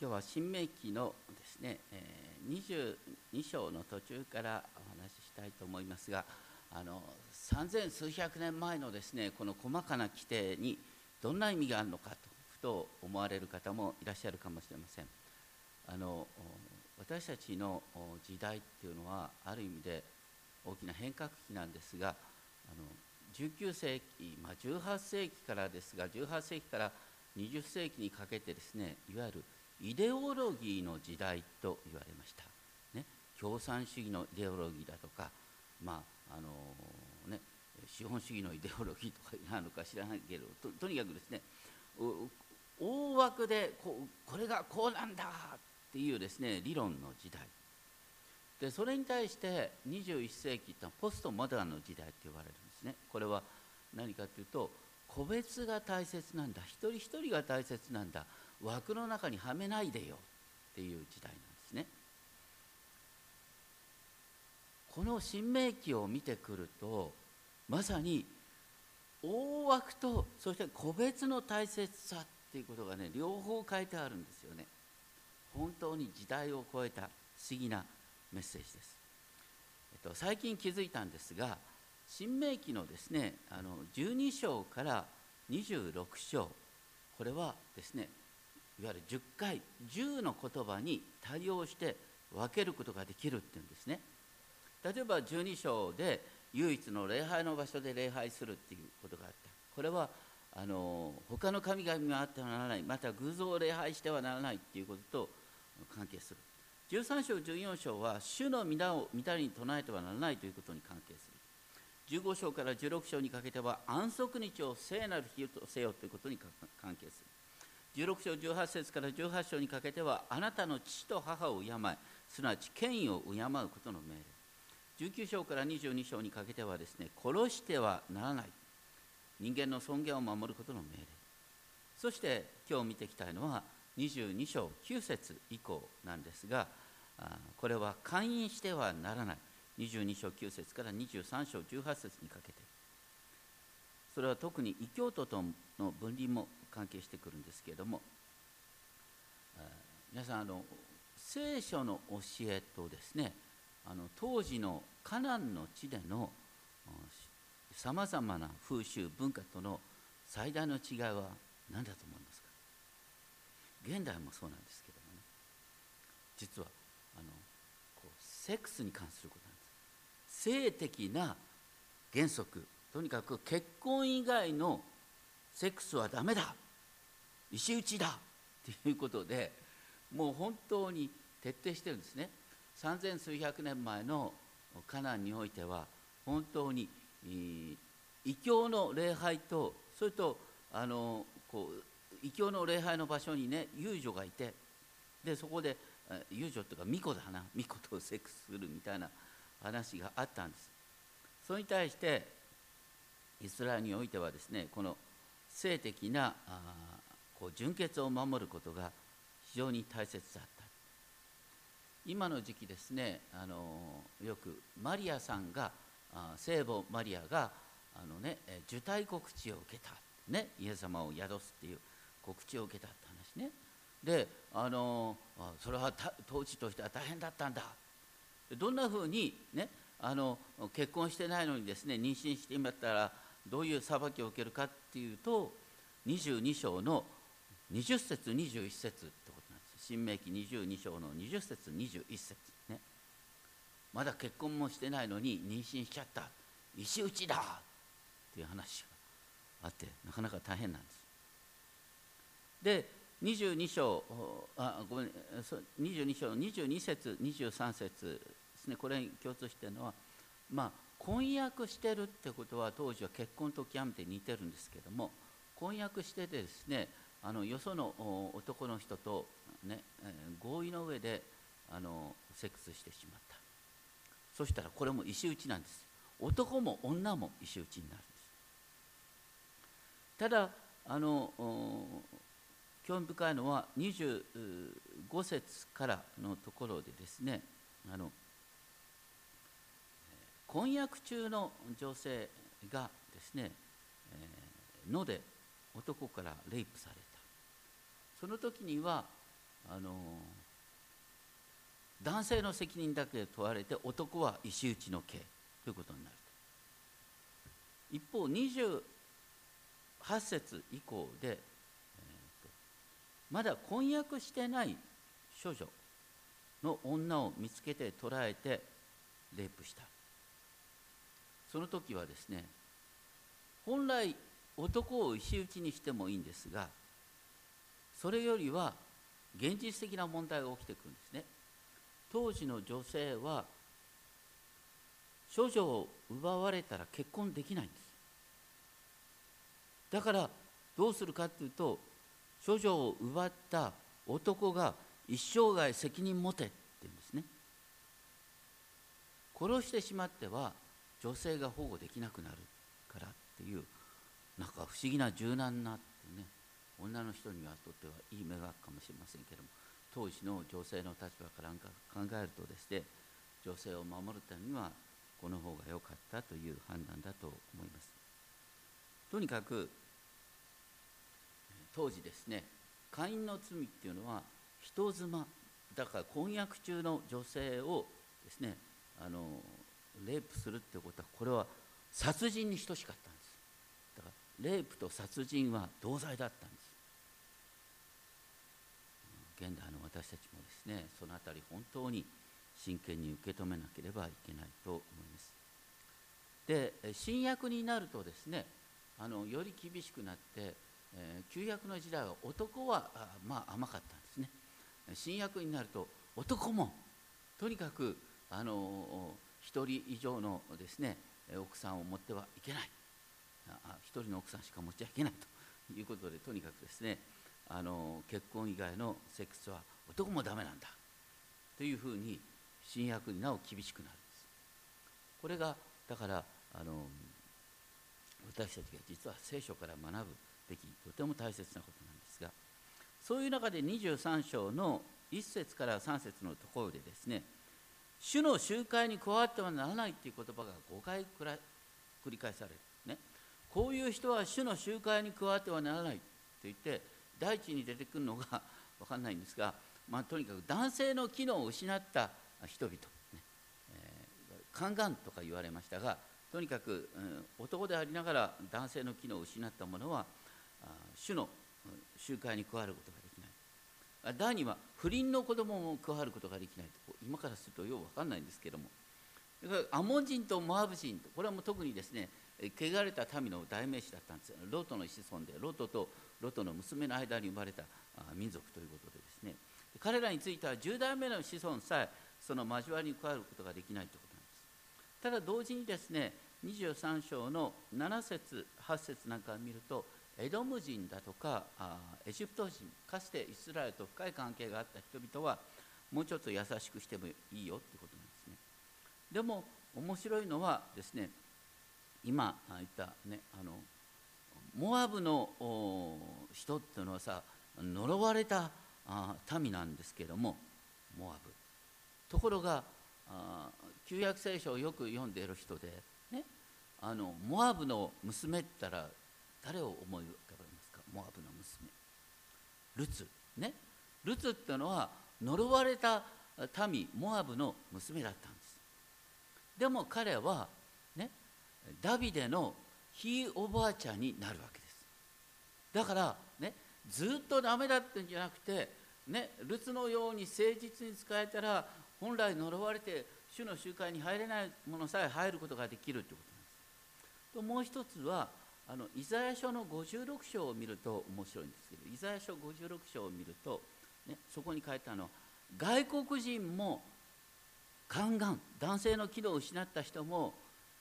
今日は新明記のですね、えー、22章の途中からお話ししたいと思いますがあの三千数百年前のですねこの細かな規定にどんな意味があるのかとふと思われる方もいらっしゃるかもしれません。あの私たちの時代っていうのはある意味で大きな変革期なんですがあの19世紀、まあ、18世紀からですが18世紀から20世紀にかけてですねいわゆるイデオロギーの時代と言われました、ね、共産主義のイデオロギーだとか、まああのね、資本主義のイデオロギーとかなのか知らないけどとにかくですね大枠でここれがこうなんだっていうですね理論の時代。でそれに対して21世紀ってのはポストモダンの時代って言われるんですね。これは何かというと個別が大切なんだ。一人一人が大切なんだ。枠の中にはめないでよっていう時代なんですね。この新明記を見てくるとまさに大枠とそして個別の大切さっていうことがね両方書いてあるんですよね。本当に時代を超えた不思議なメッセージです。えっと、最近気づいたんですが新明記のですねあの12章から26章これはですねいわゆる10回10の言葉に対応して分けることができるっていうんですね。例えば12章で唯一の礼拝の場所で礼拝するっていうことがあった。これはあの他の神々があってはならない。また偶像を礼拝してはならないっていうことと関係する。13章14章は主の皆を御に唱えてはならないということに関係する。15章から16章にかけては安息日を聖なる日とせよということに関係する。16章18節から18章にかけてはあなたの父と母を敬いすなわち権威を敬うことの命令。19章から22章にかけてはですね殺してはならない。人間の尊厳を守ることの命令。そして今日見ていきたいのは22章9節以降なんですがこれは勧誘してはならない。22章9節から23章18節にかけて。それは特に異教徒との分離も関係してくるんですけれども皆さんあの聖書の教えとですねあの当時のカナンの地でのさまざまな風習文化との最大の違いは何だと思いますか？現代もそうなんですけどもね。実はあのこうセックスに関することなんです。性的な原則とにかく結婚以外のセックスはダメだ。石打ちだ。っていうことでもう本当に徹底してるんですね。三千数百年前のカナンにおいては本当に異教の礼拝とそれとあのこう異教の礼拝の場所にね遊女がいてでそこで遊女というか巫女だな。巫女とセックスするみたいな話があったんです。それに対してイスラエルにおいてはですねこの性的なこう純潔を守ることが非常に大切だった。今の時期ですねあのよくマリアさんが聖母マリアがあの、ね、受胎告知を受けた、ね、イエス様を宿すっていう告知を受けたって話ね。であのそれは当時としては大変だったんだ。どんなふうに、ね、あの結婚してないのにですね妊娠してみたらどういう裁きを受けるかっていうと22章の20節21節ってことなんです新明記22章の20節21節ね。まだ結婚もしてないのに妊娠しちゃった。石打ちだっていう話があってなかなか大変なんです。で22章あごめん22章の22節23節ですね。これに共通しているのはまあ婚約してるってことは当時は結婚と極めて似てるんですけども婚約しててですねあのよその男の人と、ね、合意の上であのセックスしてしまった。そしたらこれも石打ちなんです。男も女も石打ちになるんです。ただあの興味深いのは25節からのところでですねあの婚約中の女性がですね、えー、野で男からレイプされた。その時にはあの男性の責任だけ問われて男は石打ちの刑ということになると。一方28節以降で、えーと、まだ婚約してない処女の女を見つけて捕らえてレイプした。その時はですね本来男を石打ちにしてもいいんですがそれよりは現実的な問題が起きてくるんですね。当時の女性は処女を奪われたら結婚できないんです。だからどうするかっていうと処女を奪った男が一生涯責任持てって言うんですね。殺してしまっては女性が保護できなくなるからっていうなんか不思議な柔軟なってね女の人にはとってはいい目がかもしれませんけれども当時の女性の立場から考えるとですね女性を守るためにはこの方が良かったという判断だと思います。とにかく当時ですね会員の罪っていうのは人妻だから婚約中の女性をですねあのレイプするってことはこれは殺人に等しかったんです。だからレイプと殺人は同罪だったんです。現代の私たちもですねその辺り本当に真剣に受け止めなければいけないと思います。で新約になるとですねあのより厳しくなって、えー、旧約の時代は男はあまあ甘かったんですね。新約になると男もとにかくあの1人以上のですね奥さんを持ってはいけない。1人の奥さんしか持っちゃいけないということでとにかくですねあの結婚以外のセックスは男もダメなんだというふうに新約になお厳しくなるんです。これがだからあの私たちが実は聖書から学ぶべきとても大切なことなんですがそういう中で23章の1節から3節のところでですね主の集会に加わってはならないという言葉が5回繰り返される、ね、こういう人は主の集会に加わってはならないと言って第一に出てくるのが分かんないんですが、まあ、とにかく男性の機能を失った人々、ね。えー、宦官とか言われましたがとにかく、うん、男でありながら男性の機能を失った者は主の集会に加わることが第二は不倫の子供も加わることができないと。今からするとよう分かんないんですけども。だからアモン人とモアブ人これはもう特にですね汚れた民の代名詞だったんですよ。ロトの子孫でロトとロトの娘の間に生まれた民族ということでですね。彼らについては10代目の子孫さえその交わりに加わることができないということなんです。ただ同時にですね23章の7節8節なんかを見るとエドム人だとかエジプト人かつてイスラエルと深い関係があった人々はもうちょっと優しくしてもいいよってことなんですね。でも面白いのはですね今言ったねあのモアブの人っていうのはさ呪われた民なんですけどもモアブ。ところが旧約聖書をよく読んでいる人でねあのモアブの娘って言ったら誰を思い浮かべますか？モアブの娘。ルツ。ね。ルツってのは呪われた民モアブの娘だったんです。でも彼はねダビデのひいおばあちゃんになるわけです。だからねずっとダメだったんじゃなくてねルツのように誠実に使えたら本来呪われて主の集会に入れないものさえ入ることができるということなんです。ともう一つはあのイザヤ書の56章を見ると面白いんですけどイザヤ書56章を見ると、ね、そこに書いたのは外国人も宦官男性の機能を失った人も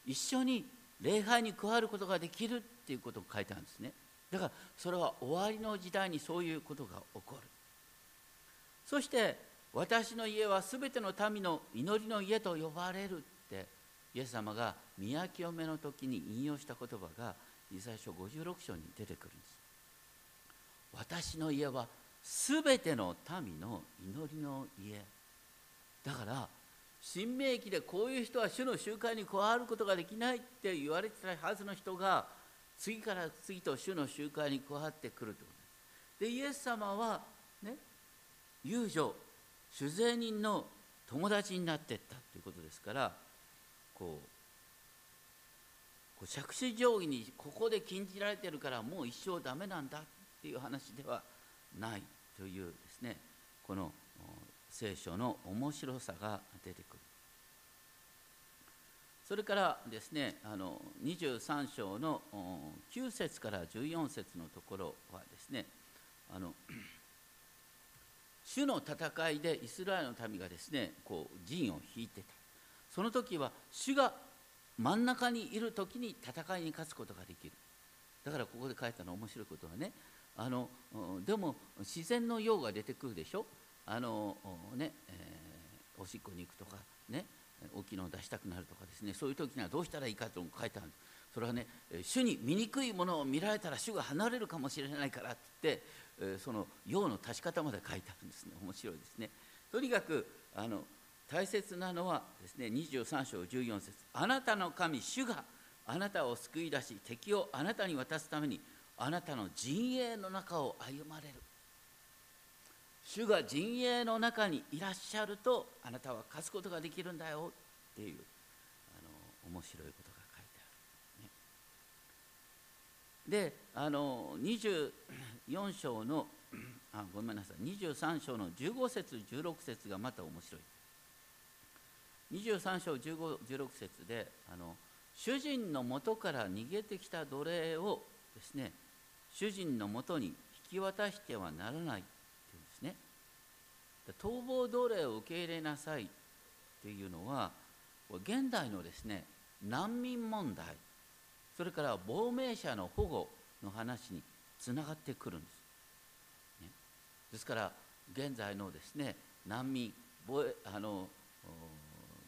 一緒に礼拝に加わることができるっていうことを書いてあるんですね。だからそれは終わりの時代にそういうことが起こる。そして私の家は全ての民の祈りの家と呼ばれるってイエス様が宮清めの時に引用した言葉がイザヤ書56章に出てくるんです。私の家は全ての民の祈りの家。だから新明記でこういう人は主の集会に加わることができないって言われてたはずの人が次から次と主の集会に加わってくるという。ことででイエス様はね遊女酒税人の友達になっていったということですからこうこう借子定規にここで禁じられてるからもう一生ダメなんだっていう話ではないというですねこの聖書の面白さが出てくる。それからですねあの23章の9節から14節のところはですねあの主の戦いでイスラエルの民がですねこう陣を引いてた。その時は主が真ん中にいる時に戦いに勝つことができる。だからここで書いたの面白いことはねあのでも自然の用が出てくるでしょ。あのね、えー、おしっこに行くとかね大きいのを出したくなるとかですね。そういう時にはどうしたらいいかと書いてある。それはね主に醜いものを見られたら主が離れるかもしれないからって言ってその用の足し方まで書いてあるんですね。面白いですね。とにかくあの大切なのはですね23章14節あなたの神主があなたを救い出し敵をあなたに渡すためにあなたの陣営の中を歩まれる。主が陣営の中にいらっしゃるとあなたは勝つことができるんだよっていうあの面白いことが書いてある、ね、であの24章のあごめんなさい。23章の15節16節がまた面白い。23章15、16節であの主人のもとから逃げてきた奴隷をですね主人のもとに引き渡してはならないっていうんですね。逃亡奴隷を受け入れなさいっていうのは現代のですね難民問題それから亡命者の保護の話につながってくるんです、ね、ですから現在のですね難民あの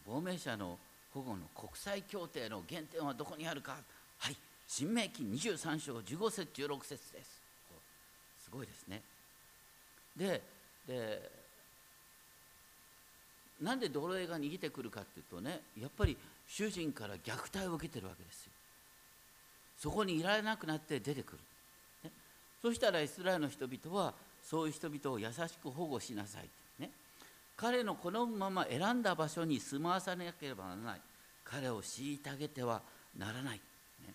亡命者の保護の国際協定の原点はどこにあるか。はい。新明記23章15節16節です。すごいですね。ででなんで奴隷が逃げてくるかっていうとねやっぱり主人から虐待を受けてるわけですよ。そこにいられなくなって出てくる、ね、そしたらイスラエルの人々はそういう人々を優しく保護しなさい彼の好むまま選んだ場所に住まわさなければならない。彼を虐げてはならない、ね、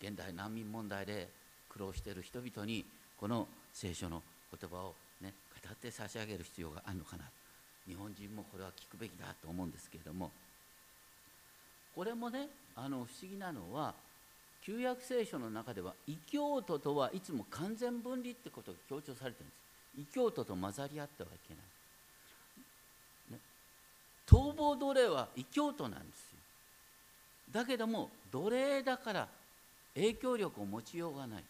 現代難民問題で苦労している人々にこの聖書の言葉を、ね、語って差し上げる必要があるのかな。日本人もこれは聞くべきだと思うんですけれども。これもねあの不思議なのは旧約聖書の中では異教徒とはいつも完全分離ってことが強調されてるんです。異教徒と混ざり合ってはいけない、ね、逃亡奴隷は異教徒なんですよ。だけども奴隷だから影響力を持ちようがない。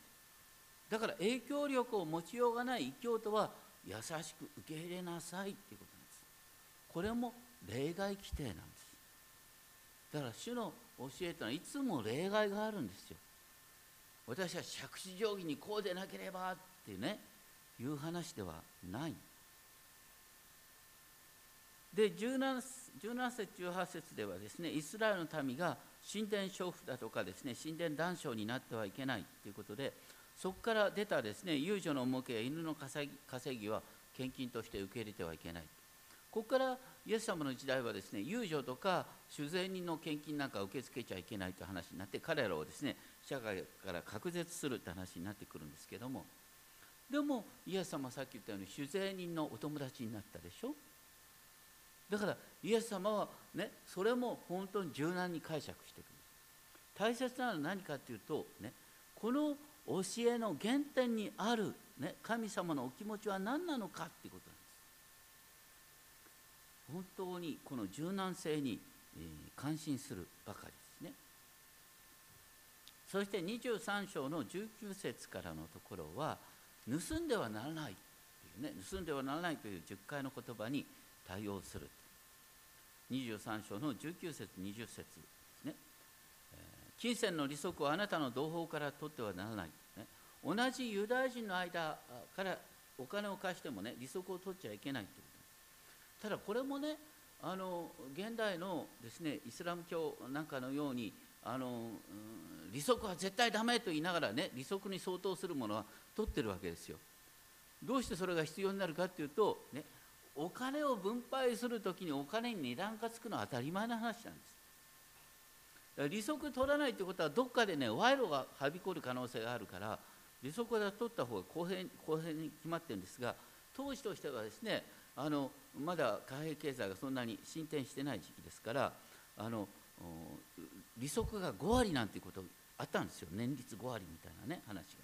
だから影響力を持ちようがない異教徒は優しく受け入れなさいっていうことなんです。これも例外規定なんです。だから主の教えというのはいつも例外があるんですよ。私は借子定規にこうでなければっていうね。いう話ではない。で17 17節18節ではですねイスラエルの民が神殿娼婦だとかですね神殿男娼になってはいけないということでそこから出たですね遊女の模型や犬の稼ぎ稼ぎは献金として受け入れてはいけないここからイエス様の時代はですね遊女とか酒税人の献金なんか受け付けちゃいけないという話になって彼らをですね社会から隔絶するという話になってくるんですけどもでもイエス様はさっき言ったように酒税人のお友達になったでしょ？だからイエス様はねそれも本当に柔軟に解釈してくる。大切なのは何かっていうとねこの教えの原点にある、ね、神様のお気持ちは何なのかっていうことなんです。本当にこの柔軟性に、えー、感心するばかりですね。そして23章の19節からのところは「盗んではならないというね盗んではならないという10回の言葉に対応する。23章の19節20節ですね、金銭の利息をあなたの同胞から取ってはならない、ね、同じユダヤ人の間からお金を貸してもね利息を取っちゃいけないということ。ただこれもねあの現代のですねイスラム教なんかのようにあの、利息は絶対ダメと言いながらね利息に相当するものは取ってるわけですよどうしてそれが必要になるかっていうと、ね、お金を分配するときにお金に値段がつくのは当たり前の話なんです。だから利息取らないってことはどっかでね賄賂がはびこる可能性があるから利息は取った方が公平公平に決まってるんですが当時としてはですねあのまだ貨幣経済がそんなに進展してない時期ですからあの利息が5割なんていうことあったんですよ年率5割みたいなね話が。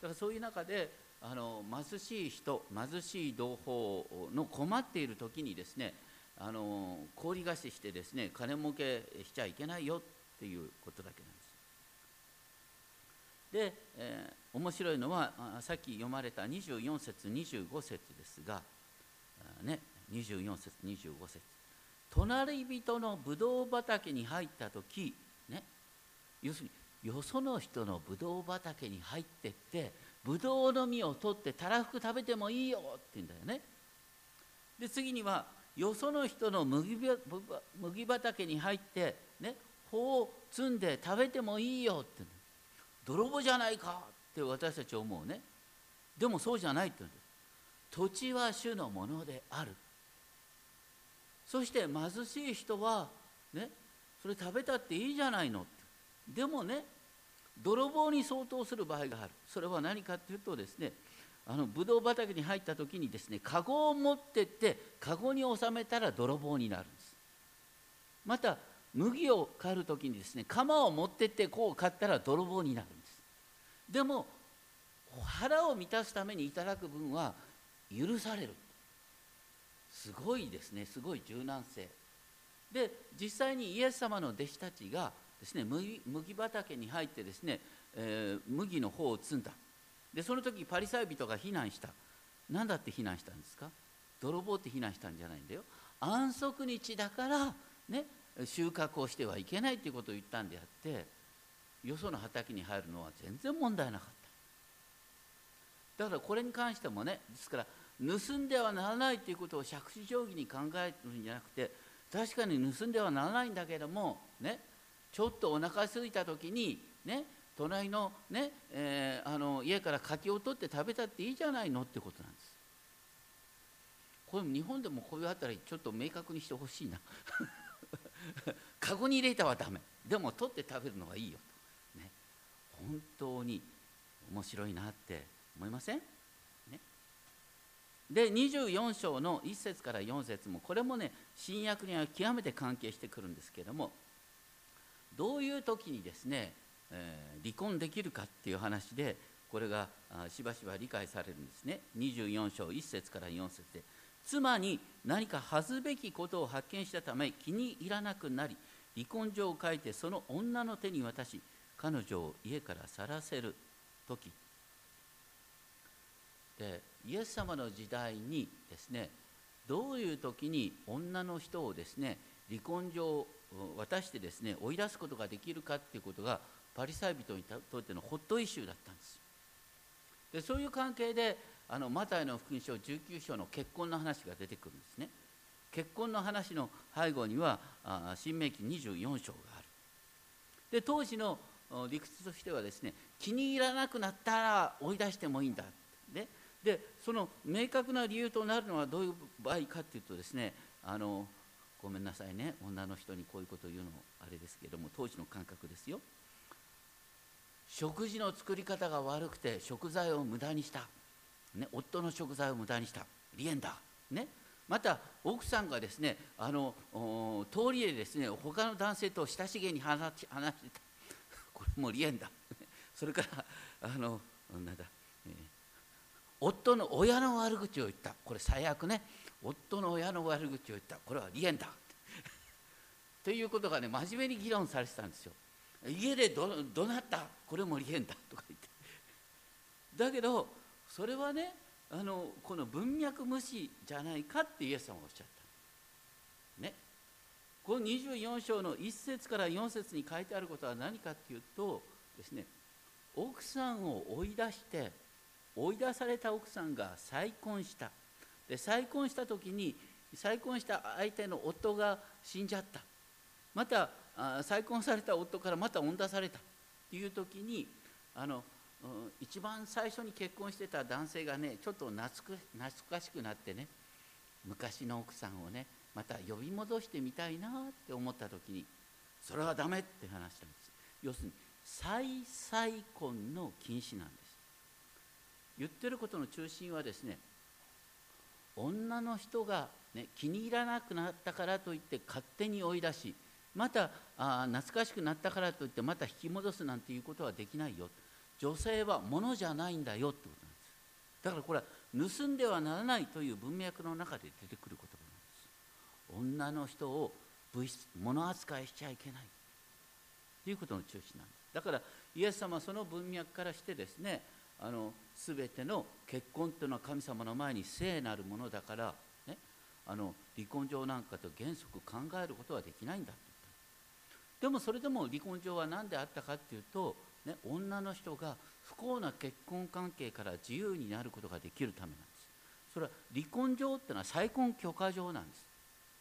だからそういう中であの貧しい人貧しい同胞の困っている時にですねあの氷菓子してですね金儲けしちゃいけないよっていうことだけなんです。で、えー、面白いのはさっき読まれた24節25節ですが、ね、24節25節隣人のブドウ畑に入った時、ね、要するによその人のブドウ畑に入ってってぶどうの実を取ってたらふく食べてもいいよって言うんだよね。で次にはよその人の麦麦畑に入ってね穂を摘んで食べてもいいよって泥棒じゃないかって私たち思うね。でもそうじゃないって言うんです土地は主のものである。そして貧しい人はねそれ食べたっていいじゃないのってでもね泥棒に相当する場合がある。それは何かっていうとですねあのブドウ畑に入った時にですね籠を持ってって籠に収めたら泥棒になるんです。また麦を刈る時にですね鎌を持ってってこう刈ったら泥棒になるんです。でも腹を満たすためにいただく分は許される。すごいですね。すごい柔軟性。で実際にイエス様の弟子たちがですね麦麦畑に入ってですね、えー、麦の方を摘んだ。でその時パリサイ人が避難した。何だって避難したんですか？泥棒って避難したんじゃないんだよ。安息日だからね収穫をしてはいけないということを言ったんであってよその畑に入るのは全然問題なかった。だからこれに関してもねですから盗んではならないということを杓子定規に考えるんじゃなくて確かに盗んではならないんだけどもねちょっとお腹空いた時にね隣のね、えー、あの家から柿を取って食べたっていいじゃないのってことなんです。これ日本でもこういうあたりちょっと明確にしてほしいな。カゴに入れたはダメ。でも取って食べるのはいいよと、ね、本当に面白いなって思いません、ね、で24章の1節から4節もこれもね新約には極めて関係してくるんですけれどもどういう時にですね、えー、離婚できるかっていう話でこれがしばしば理解されるんですね。24章1節から4節で。妻に何か恥ずべきことを発見したため気に入らなくなり離婚状を書いてその女の手に渡し彼女を家から去らせる時。でイエス様の時代にですねどういう時に女の人をですね離婚状渡してですね追い出すことができるかっていうことがパリサイ人にとってのホットイシューだったんです。でそういう関係であのマタイの福音書19章の結婚の話が出てくるんですね。結婚の話の背後にはあ新明記24章がある。で当時の理屈としてはですね気に入らなくなったら追い出してもいいんだ。ででその明確な理由となるのはどういう場合かっていうとですねあのごめんなさいね。女の人にこういうことを言うのあれですけども当時の感覚ですよ。食事の作り方が悪くて食材を無駄にした、ね、夫の食材を無駄にした。離縁だ、ね、また奥さんがですねあの通りでですね他の男性と親しげに話話してた。これも離縁だそれからあのなんだ、えー、夫の親の悪口を言った。これ最悪ね。夫の親の悪口を言った。これは離縁だ。ということがね真面目に議論されてたんですよ。家でどどなった？これも離縁だとか言って。だけどそれはねあのこの文脈無視じゃないかってイエス様がおっしゃった。ね。この24章の1節から4節に書いてあることは何かっていうとですね奥さんを追い出して追い出された奥さんが再婚した。で再婚した時に再婚した相手の夫が死んじゃった。また再婚された夫からまた恩出された。っていう時にあの一番最初に結婚してた男性がねちょっと懐かしくなってね昔の奥さんをねまた呼び戻してみたいなって思った時にそれはダメって話したんです。要するに再再婚の禁止なんです。言ってることの中心はですね女の人が、ね、気に入らなくなったからといって勝手に追い出しまたあ懐かしくなったからといってまた引き戻すなんていうことはできないよ。女性は物じゃないんだよってことなんです。だからこれは盗んではならないという文脈の中で出てくる言葉なんです。女の人を物扱いしちゃいけない。ということの中心なんです。だからイエス様はその文脈からしてですねあの全ての結婚というのは神様の前に聖なるものだから、ね、あの離婚状なんかと原則考えることはできないんだって言った。でもそれでも離婚状は何であったかっていうと、ね、女の人が不幸な結婚関係から自由になることができるためなんです。それは離婚状っていうのは再婚許可状なんです。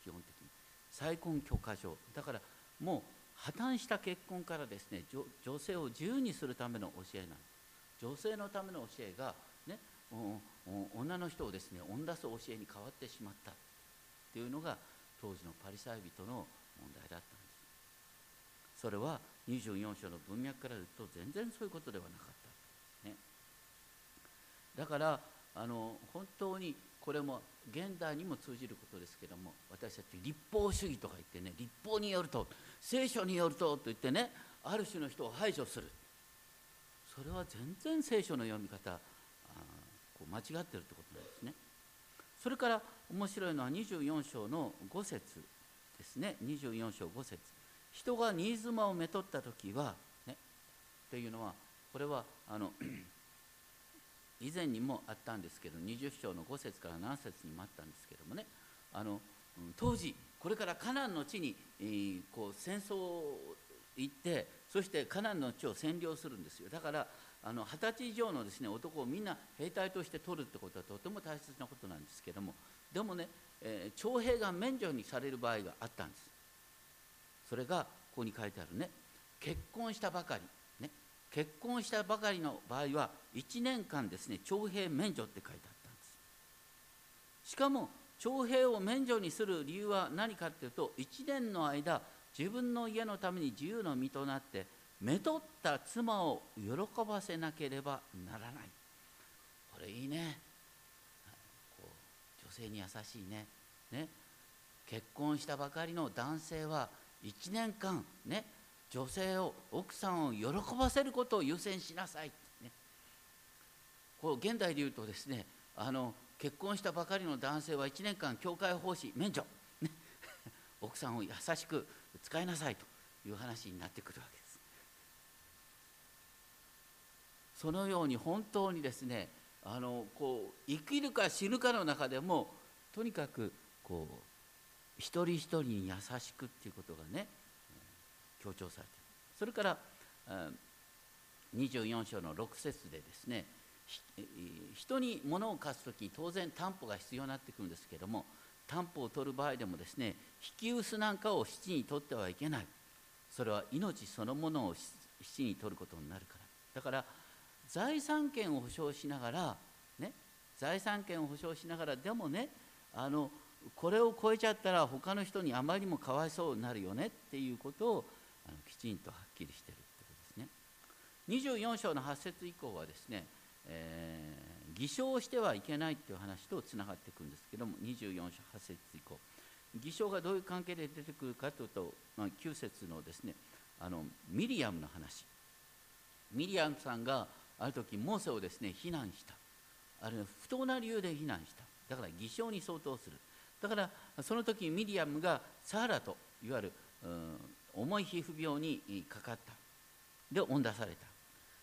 基本的に。再婚許可状。だからもう破綻した結婚からですね女性を自由にするための教えなんです。女性のための教えが、ね、女の人をですね恩出す教えに変わってしまったっていうのが当時のパリサイ人の問題だったんです。それは24章の文脈から言うと全然そういうことではなかった、ね、だからあの本当にこれも現代にも通じることですけども私たち立法主義とか言ってね立法によると聖書によるとと言ってねある種の人を排除する。それは全然聖書の読み方あこう間違ってるってことなんですね。それから面白いのは24章の5節ですね。24章5節。人が新妻をめとった時はねっていうのはこれはあの 以前にもあったんですけど20章の5節から7節にもあったんですけどもね。あの当時これからカナンの地に、えー、こう戦争行ってそしてカナンの地を占領するんですよ。だからあの20歳以上のです、ね、男をみんな兵隊として取るってことはとても大切なことなんですけどもでもね、えー、徴兵が免除にされる場合があったんです。それがここに書いてあるね。結婚したばかり、ね、結婚したばかりの場合は1年間ですね徴兵免除って書いてあったんです。しかも徴兵を免除にする理由は何かっていうと1年の間自分の家のために自由の身となってめとった妻を喜ばせなければならない。これいいね。こう女性に優しいね。ね。結婚したばかりの男性は1年間ね女性を奥さんを喜ばせることを優先しなさい、ね、こう現代で言うとですねあの結婚したばかりの男性は1年間教会奉仕免除、ね、奥さんを優しく使いなさいという話になってくるわけです。そのように本当にですねあのこう生きるか死ぬかの中でもとにかくこう一人一人に優しくっていうことがね強調されている。それから24章の6節でですね人に物を貸す時に当然担保が必要になってくるんですけども担保を取る場合でもですね引き薄なんかを七に取ってはいけない。それは命そのものを七に取ることになるから。だから財産権を保証しながらね財産権を保証しながらでもねあのこれを超えちゃったら他の人にあまりにもかわいそうになるよねっていうことをあのきちんとはっきりしてるってことですね。24章の8節以降はですね、えー、偽証してはいけないっていう話とつながっていくんですけども24章8節以降。偽証がどういう関係で出てくるかというと、まあ、9節のですねあのミリアムの話。ミリアムさんがある時モーセをですね非難した。あるいは不当な理由で非難した。だから偽証に相当する。だからその時ミリアムがサーラといわゆる重い皮膚病にかかった。で恩出された。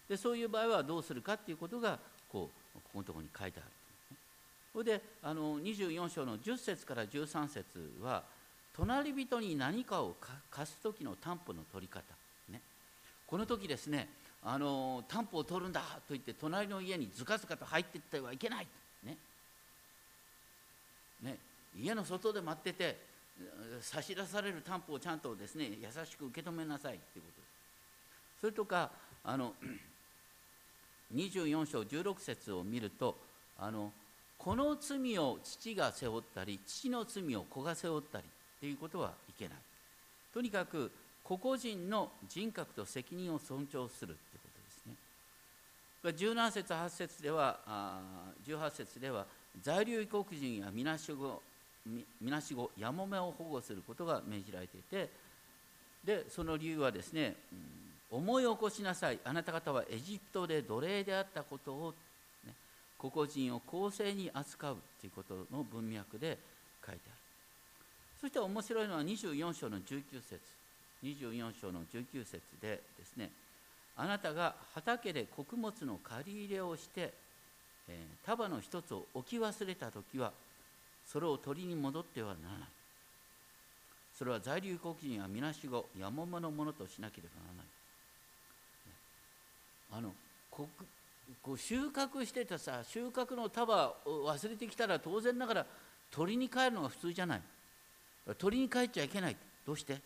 でそういう場合はどうするかっていうことがこうここのところに書いてある。それであの24章の10節から13節は隣人に何かを貸す時の担保の取り方、ね、この時ですねあの担保を取るんだと言って隣の家にずかずかと入っていってはいけない、ね。ね、家の外で待ってて差し出される担保をちゃんとですね優しく受け止めなさいということ。ですそれとかあの24章16節を見るとあのこの罪を父が背負ったり父の罪を子が背負ったりっていうことはいけない。とにかく個々人の人格と責任を尊重するってことですね。17節8節では18節では在留異国人やみなしごみなしごやもめを保護することが命じられていてでその理由はですね、うん、思い起こしなさい。あなた方はエジプトで奴隷であったことを個々人を公正に扱うということの文脈で書いてある。そして面白いのは24章の19節。24章の19節でですねあなたが畑で穀物の借り入れをして、えー、束の一つを置き忘れた時はそれを取りに戻ってはならない。それは在留国人やみなしごやもめのものとしなければならない、あのこう収穫してたさ収穫の束を忘れてきたら当然ながら取りに帰るのが普通じゃない。取りに帰っちゃいけない。どうして？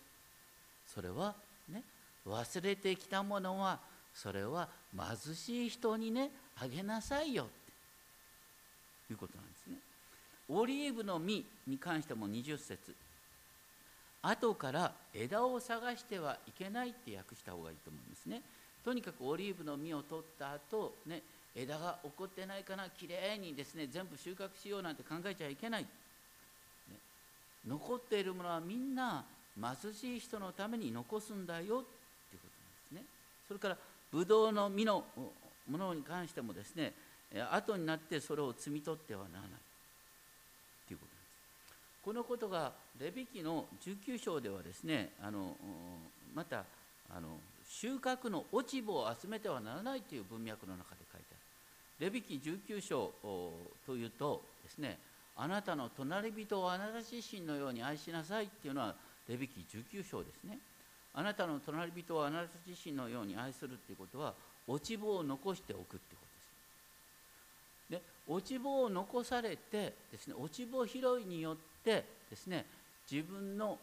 それはね忘れてきたものはそれは貧しい人にねあげなさいよって。いうことなんですね。オリーブの実に関しても20節。後から枝を探してはいけないって訳した方がいいと思うんですね。とにかくオリーブの実を取った後ね枝が起こってないかなきれいにですね全部収穫しようなんて考えちゃいけない、ね、残っているものはみんな貧しい人のために残すんだよっていうことなんですね。それからブドウの実のものに関してもですね後になってそれを摘み取ってはならない。ということです。このことがレビ記の19章ではですねあのまたあの収穫の落ち葉を集めてはならないという文脈の中で書いてある。レビキ19章というとですね、あなたの隣人をあなた自身のように愛しなさいっていうのはレビキ19章ですね。あなたの隣人をあなた自身のように愛するっていうことは落ち葉を残しておくってことです。で落ち葉を残されてですね落ち葉拾いによってですね自分の、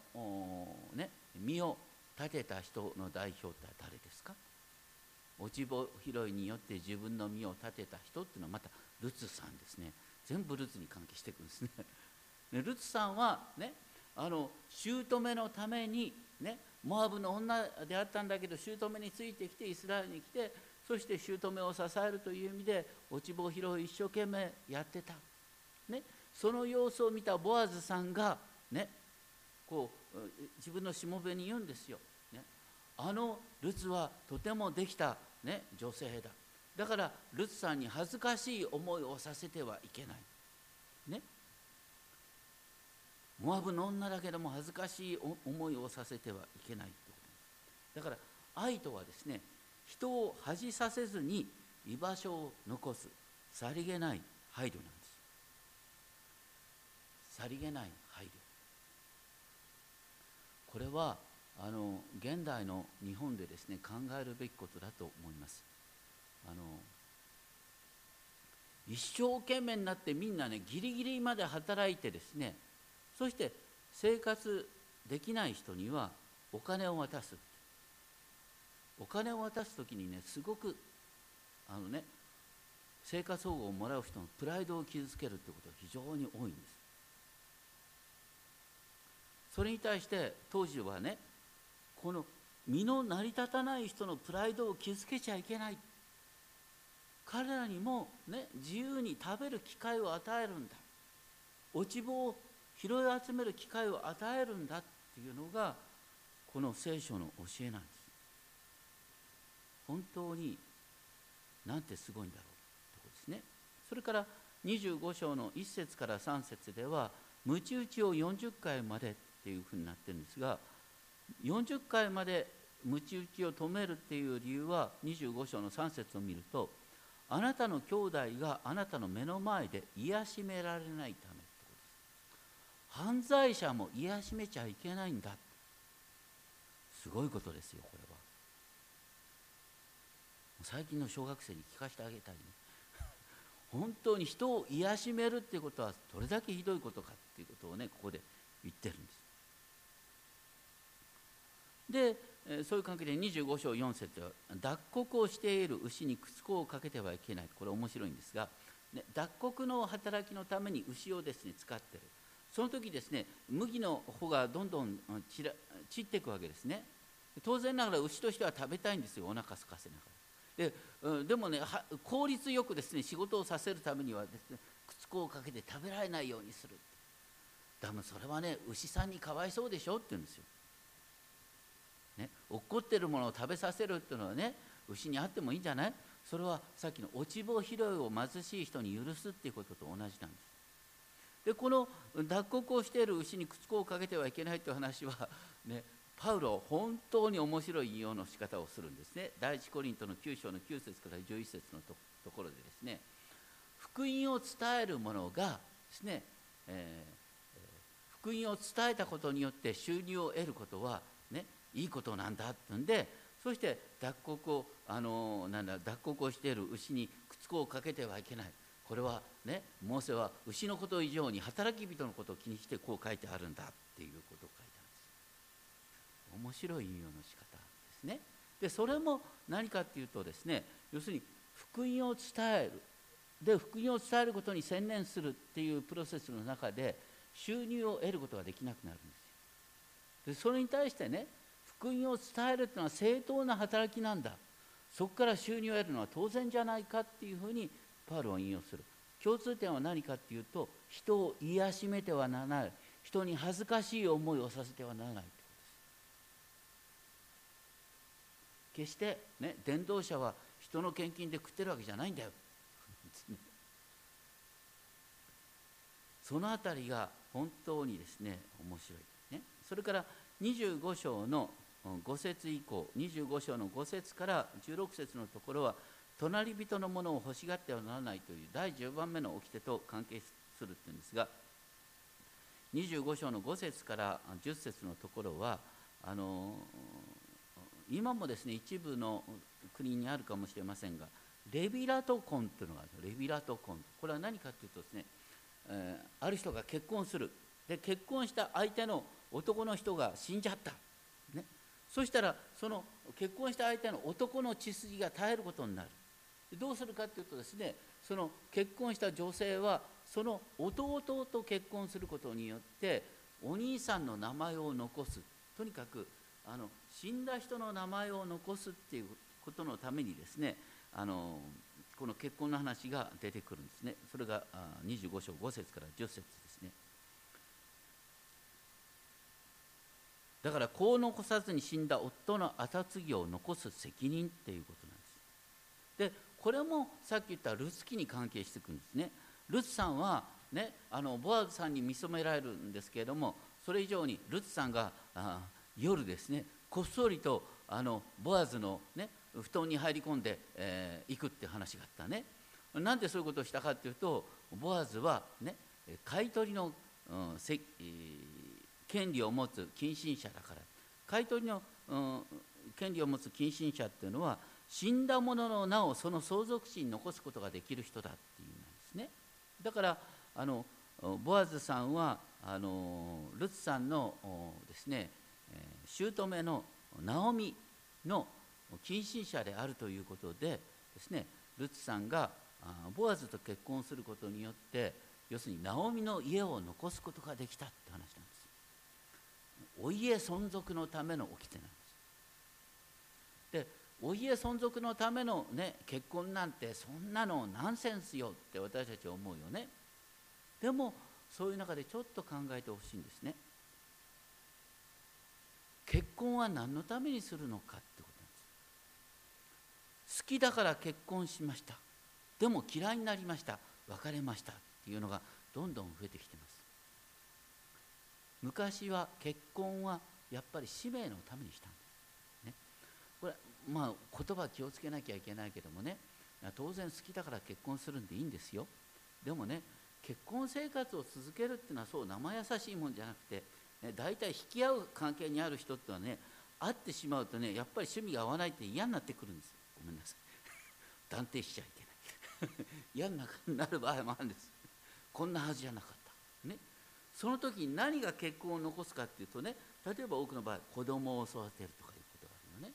ね、身を立てた人の代表って誰ですか？落ち葉拾いによって自分の身を立てた人っていうのはまたルツさんですね。全部ルツに関係していくんですね。で ルツさんはねあの姑のためにねモアブの女であったんだけど姑についてきてイスラエルに来てそして姑を支えるという意味で落ち葉拾い一生懸命やってた、ね、その様子を見たボアズさんがねこう自分のしもべに言うんですよ、ね、あのルツはとてもできた、ね、女性だ。だからルツさんに恥ずかしい思いをさせてはいけない。ね。モアブの女だけども恥ずかしい思いをさせてはいけないってこと。だから愛とはですね人を恥させずに居場所を残す。さりげない配慮なんです。さりげないこれはあの現代の日本でですね考えるべきことだと思います。あの一生懸命になってみんなねギリギリまで働いてですねそして生活できない人にはお金を渡す。お金を渡す時にねすごくあのね生活保護をもらう人のプライドを傷つけるってことが非常に多いんです。それに対して当時はねこの身の成り立たない人のプライドを傷つけちゃいけない。彼らにも、ね、自由に食べる機会を与えるんだ。落ち葉を拾い集める機会を与えるんだっていうのがこの聖書の教えなんです。本当になんてすごいんだろうってことですね。それから25章の1節から3節ではむち打ちを40回までっていうふうになってるんですが40回まで鞭打ちを止めるっていう理由は25章の3節を見るとあなたの兄弟があなたの目の前で癒しめられないためってことです。犯罪者も癒しめちゃいけないんだすごいことですよこれは。最近の小学生に聞かせてあげたいね。本当に人を癒しめるっていうことはどれだけひどいことかっていうことをねここで言ってるんです。でそういう関係で25章4節は脱穀をしている牛に靴子をかけてはいけない。これ面白いんですが、ね、脱穀の働きのために牛をですね使ってる。その時ですね麦の穂がどんどん散ら散っていくわけですね。当然ながら牛としては食べたいんですよお腹空かせながら。で,、うん、でもね効率よくですね仕事をさせるためにはですね靴子をかけて食べられないようにする。だからそれはね牛さんにかわいそうでしょって言うんですよ。ね、落ってるものを食べさせるっていうのはね牛にあってもいいんじゃない？それはさっきの落ち穂拾いを貧しい人に許すっていうことと同じなんです。でこの脱穀をしている牛に靴子をかけてはいけないという話はねパウロ本当に面白い引用の仕方をするんですね。第一コリントの9章の9節から11節のところでですね福音を伝える者がですね、えー、福音を伝えたことによって収入を得ることはねいいことなんだってんでそして脱穀をあのなんだ脱穀をしている牛に靴子をかけてはいけない。これはねモーセは牛のこと以上に働き人のことを気にしてこう書いてあるんだっていうことを書いてあるんです面白い引用の仕方ですね。でそれも何かっていうとですね要するに福音を伝える。で福音を伝えることに専念するっていうプロセスの中で収入を得ることができなくなるんですよ。でそれに対してね福音を伝えるというのは正当な働きなんだ。そこから収入を得るのは当然じゃないかっていうふうにパウロは引用する。共通点は何かっていうと人を癒しめてはならない。人に恥ずかしい思いをさせてはならない決してね伝道者は人の献金で食ってるわけじゃないんだよ。そのあたりが本当にですね面白い、ね、それから25章の5節以降25章の5節から16節のところは隣人のものを欲しがってはならないという第10番目の掟と関係するっていうんですが25章の5節から10節のところはあの今もですね一部の国にあるかもしれませんがレビラトコンというのがある。レビラトコン。これは何かというとですね、えー、ある人が結婚する。で結婚した相手の男の人が死んじゃった。そしたらその結婚した相手の男の血筋が絶えることになる。どうするかというとですねその結婚した女性はその弟と結婚することによってお兄さんの名前を残す。とにかくあの死んだ人の名前を残すっていうことのためにですねあのこの結婚の話が出てくるんですね。それが25章5節から10節ですねだから子を残さずに死んだ夫の跡継ぎを残す責任っていうことなんです。でこれもさっき言ったルツ記に関係してくんですね。ルツさんはねあのボアズさんに見初められるんですけれどもそれ以上にルツさんがあ夜ですねこっそりとあのボアズの、ね、布団に入り込んで、えー、くって話があったね。なんでそういうことをしたかっていうとボアズはね買い取りの、うん、せ、えー権利を持つ近親者だから買取の、うん、権利を持つ近親者っていうのは死んだ者の名をその相続地に残すことができる人だっていうんですねだからあのボアズさんはあのルツさんのですね姑のナオミの近親者であるということでですねルツさんがボアズと結婚することによって要するにナオミの家を残すことができたって話なんです。お家存続のための掟なんです。でお家存続のための、ね、結婚なんてそんなのナンセンスよって私たちは思うよね。でもそういう中でちょっと考えてほしいんですね。結婚は何のためにするのかってことなんです好きだから結婚しましたでも嫌いになりました別れましたっていうのがどんどん増えてきてます昔は結婚はやっぱり使命のためにしたんです、ね、これまあ言葉気をつけなきゃいけないけどもね。当然好きだから結婚するんでいいんですよ。でもね結婚生活を続けるっていうのはそう生優しいもんじゃなくて、ね、大体引き合う関係にある人ってのはね会ってしまうとねやっぱり趣味が合わないって嫌になってくるんです。ごめんなさい。断定しちゃいけない。嫌になる場合もあるんです。こんなはずじゃなかった。ね。その時に何が結婚を残すかっていうとね例えば多くの場合子供を育てるとかいうことがある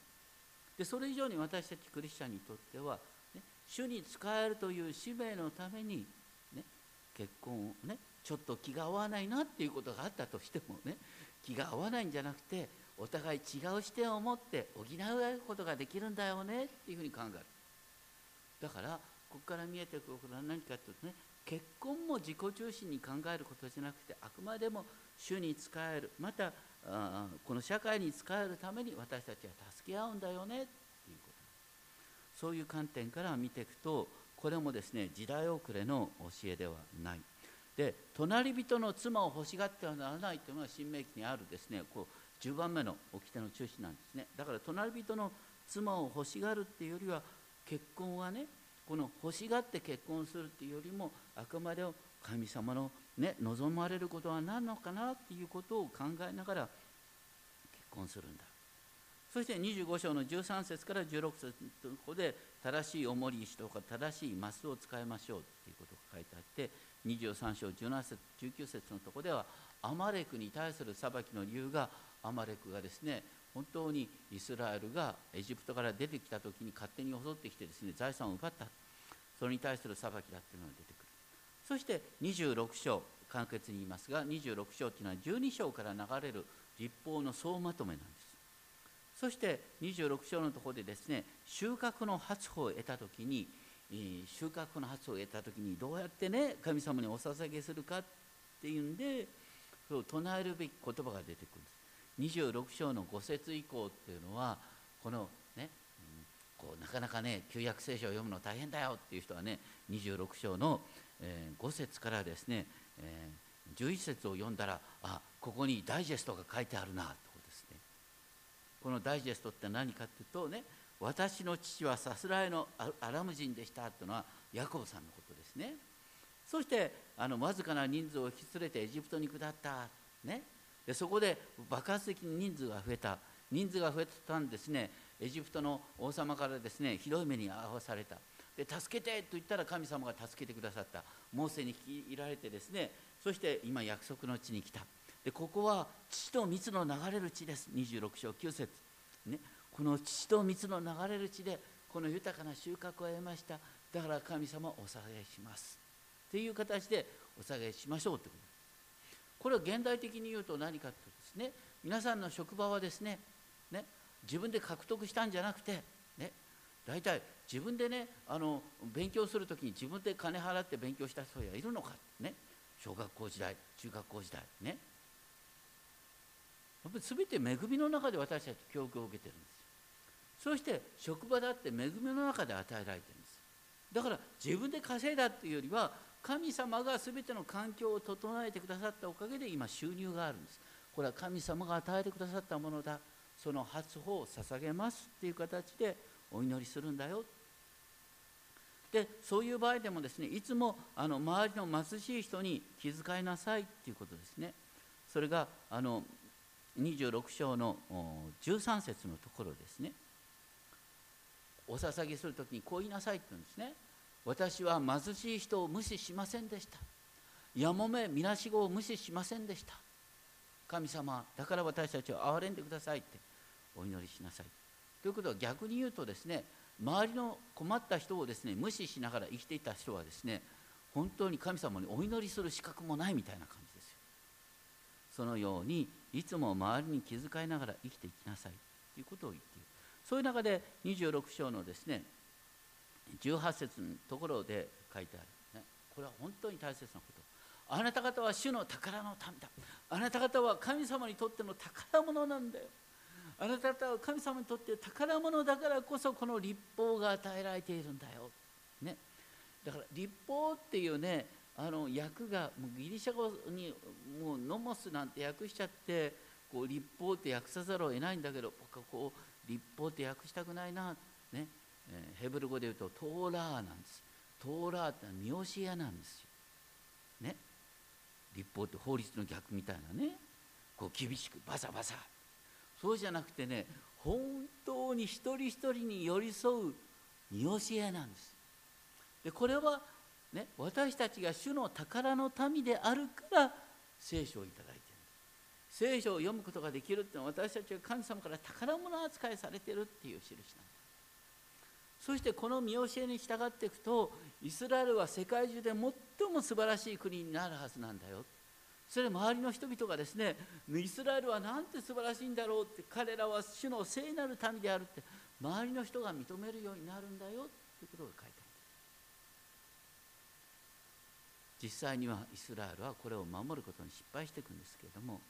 でそれ以上に私たちクリスチャンにとっては、ね、主に仕えるという使命のために、ね、結婚をねちょっと気が合わないなっていうことがあったとしてもね気が合わないんじゃなくてお互い違う視点を持って補うことができるんだよねっていうふうに考える。だからここから見えてくることは何かというとね結婚も自己中心に考えることじゃなくてあくまでも主に仕える。またこの社会に仕えるために私たちは助け合うんだよねっていうこと。そういう観点から見ていくとこれもですね時代遅れの教えではない。で隣人の妻を欲しがってはならないというのが新明記にあるですねこう10番目の掟の中心なんですね。だから隣人の妻を欲しがるっていうよりは結婚はねこの欲しがって結婚するっていうよりもあくまで神様の、ね、望まれることは何のかなっていうことを考えながら結婚するんだ。そして25章の13節から16節のとこで正しい重り石とか正しいマスを使いましょうっていうことが書いてあって23章17節19節のところではアマレクに対する裁きの理由がアマレクがですね本当にイスラエルがエジプトから出てきた時に勝手に襲ってきてですね財産を奪った。それに対する裁きだっていうのが出てくる。そして26章簡潔に言いますが26章っていうのは12章から流れる立法の総まとめなんです。そして26章のところでですね収穫の発歩を得た時に収穫の発を得た時にどうやってね神様にお捧げするかっていうんで唱えるべき言葉が出てくるんです。26章の5節以降っていうのはこのね、うんこうなかなかね旧約聖書を読むの大変だよっていう人はね26章の、えー、5節からですね、えー、11節を読んだらあここにダイジェストが書いてあるなとですね。このダイジェストって何かっていうとね私の父はさすらいのアラム人でしたというのはヤコブさんのことですね。そしてあのわずかな人数を引き連れてエジプトに下ったね。でそこで爆発的に人数が増えた。人数が増えたんですね。エジプトの王様からですねひどい目に遭わされた。で助けてと言ったら神様が助けてくださった。モーセに引き入られてですねそして今約束の地に来た。でここは父と蜜の流れる地です。26章9節。ね。この父と蜜の流れる地でこの豊かな収穫を得ました。だから神様お下げします。っていう形でお下げしましょうってこと。これは現代的に言うと何かとですね皆さんの職場はですねね自分で獲得したんじゃなくてね大体自分でねあの勉強する時に自分で金払って勉強した人はいるのかね小学校時代中学校時代ね。やっぱり全て恵みの中で私たち教育を受けてるんですそして職場だって恵みの中で与えられてるんです。だから自分で稼いだっていうよりは神様が全ての環境を整えてくださったおかげで今収入があるんです。これは神様が与えてくださったものだ。その初歩を捧げますっていう形でお祈りするんだよ。でそういう場合でもですねいつもあの周りの貧しい人に気遣いなさいっていうことですね。それがあの26章の13節のところですね。お捧げする時にこう言いなさいって言うんですね。私は貧しい人を無視しませんでした。やもめみなしごを無視しませんでした。神様だから私たちを憐れんでくださいってお祈りしなさい。ということは逆に言うとですね周りの困った人をですね無視しながら生きていた人はですね本当に神様にお祈りする資格もないみたいな感じですよ。そのようにいつも周りに気遣いながら生きていきなさいということを言っている。そういう中で26章のですね18節のところで書いてある、ね、これは本当に大切なこと。あなた方は主の宝の民だ。あなた方は神様にとっての宝物なんだよ。あなた方は神様にとって宝物だからこそこの立法が与えられているんだよ、ね、だから立法っていうねあの訳がもうギリシャ語にもうノモスなんて訳しちゃってこう立法って訳さざるを得ないんだけど僕はこう立法って訳したくないな、ね、ヘブル語で言うとトーラーなんです。トーラーってのは見教えなんですよ。ね。立法って法律の逆みたいなね。こう厳しくバサバサ。そうじゃなくてね本当に一人一人に寄り添う見教えなんです。でこれはね、私たちが主の宝の民であるから聖書をいただいてる。聖書を読むことができるっていうのは私たちが神様から宝物扱いされてるっていう印なんだそしてこの見教えに従っていくとイスラエルは世界中で最も素晴らしい国になるはずなんだよ。それ周りの人々がですねイスラエルはなんて素晴らしいんだろうって彼らは主の聖なる民であるって周りの人が認めるようになるんだよっていうことが書いてある実際にはイスラエルはこれを守ることに失敗していくんですけれども、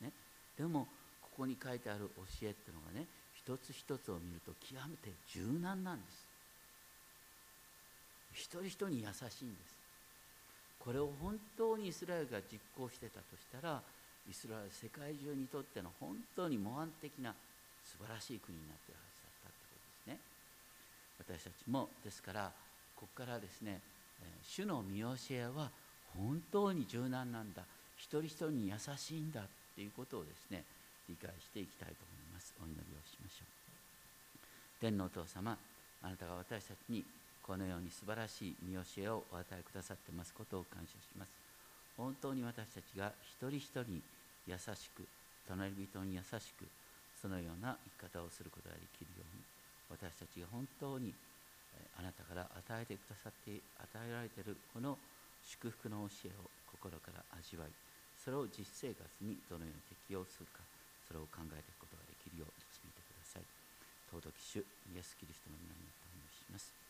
ね、でもここに書いてある教えっていうのがね一つ一つを見ると極めて柔軟なんです。一人一人に優しいんです。これを本当にイスラエルが実行してたとしたらイスラエル世界中にとっての本当に模範的な素晴らしい国になっているはずだったってことですね。私たちもですからここからですね主の見教えは本当に柔軟なんだ。一人一人に優しいんだっていうことをですね理解していきたいと思います。お祈りをしましょう。天のお父様あなたが私たちにこのように素晴らしい見教えをお与えくださってますことを感謝します。本当に私たちが一人一人に優しく隣人に優しくそのような生き方をすることができるように私たちが本当にあなたから与えてくださって与えられているこの祝福の教えを心から味わいそれを実生活にどのように適用するかそれを考えてい日々を導いてください。尊き主イエス・キリストの皆によってお願いします。